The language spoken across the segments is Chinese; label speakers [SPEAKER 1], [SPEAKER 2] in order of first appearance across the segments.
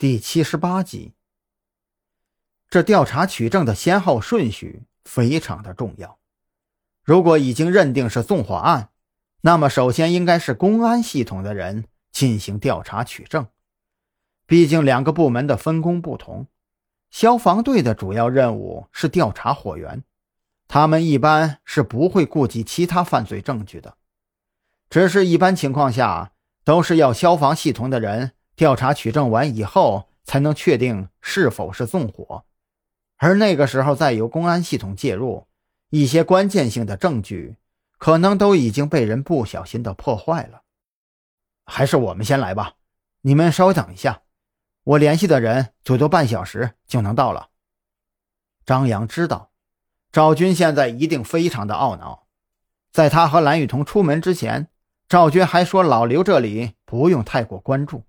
[SPEAKER 1] 第七十八集。这调查取证的先后顺序非常的重要。如果已经认定是纵火案，那么首先应该是公安系统的人进行调查取证。毕竟两个部门的分工不同，消防队的主要任务是调查火源，他们一般是不会顾及其他犯罪证据的。只是一般情况下，都是要消防系统的人调查取证完以后，才能确定是否是纵火。而那个时候再由公安系统介入，一些关键性的证据可能都已经被人不小心的破坏了。还是我们先来吧，你们稍等一下，我联系的人最多半小时就能到了。张扬知道，赵军现在一定非常的懊恼，在他和蓝雨桐出门之前。赵军还说：“老刘这里不用太过关注。”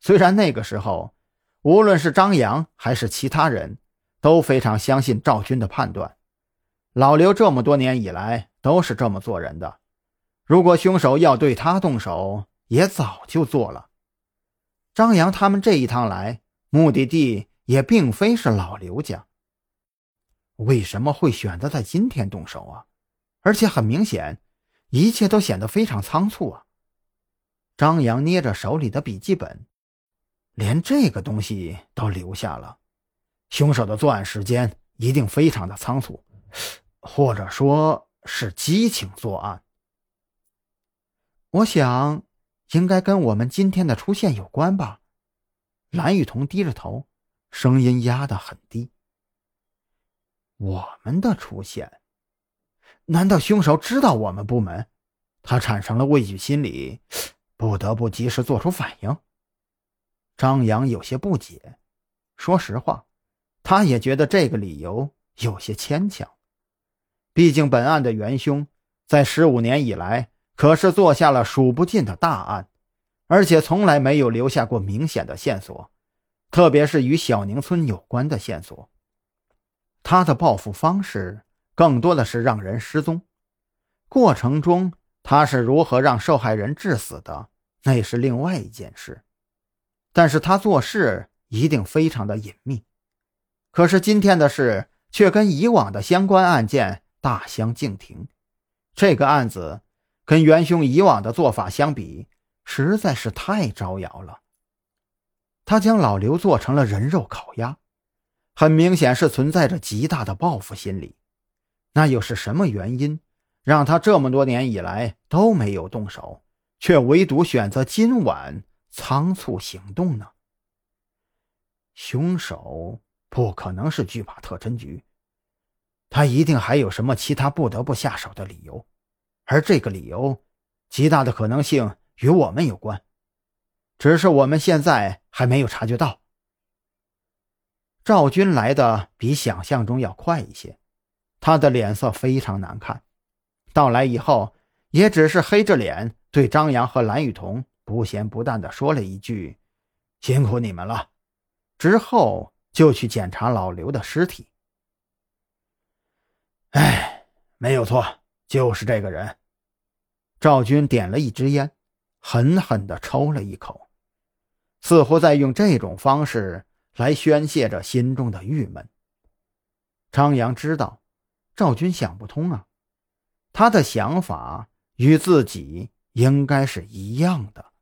[SPEAKER 1] 虽然那个时候，无论是张扬还是其他人，都非常相信赵军的判断。老刘这么多年以来都是这么做人的。如果凶手要对他动手，也早就做了。张扬他们这一趟来，目的地也并非是老刘家。为什么会选择在今天动手啊？而且很明显。一切都显得非常仓促啊！张扬捏着手里的笔记本，连这个东西都留下了。凶手的作案时间一定非常的仓促，或者说是激情作案。我想，应该跟我们今天的出现有关吧？蓝雨桐低着头，声音压得很低。我们的出现。难道凶手知道我们部门？他产生了畏惧心理，不得不及时做出反应。张扬有些不解。说实话，他也觉得这个理由有些牵强。毕竟本案的元凶在十五年以来可是做下了数不尽的大案，而且从来没有留下过明显的线索，特别是与小宁村有关的线索。他的报复方式。更多的是让人失踪，过程中他是如何让受害人致死的，那是另外一件事。但是他做事一定非常的隐秘。可是今天的事却跟以往的相关案件大相径庭，这个案子跟元凶以往的做法相比，实在是太招摇了。他将老刘做成了人肉烤鸭，很明显是存在着极大的报复心理。那又是什么原因，让他这么多年以来都没有动手，却唯独选择今晚仓促行动呢？凶手不可能是惧怕特侦局，他一定还有什么其他不得不下手的理由，而这个理由，极大的可能性与我们有关，只是我们现在还没有察觉到。赵军来的比想象中要快一些。他的脸色非常难看，到来以后也只是黑着脸对张扬和蓝雨桐不咸不淡的说了一句：“辛苦你们了。”之后就去检查老刘的尸体。哎，没有错，就是这个人。赵军点了一支烟，狠狠地抽了一口，似乎在用这种方式来宣泄着心中的郁闷。张扬知道。赵军想不通啊，他的想法与自己应该是一样的。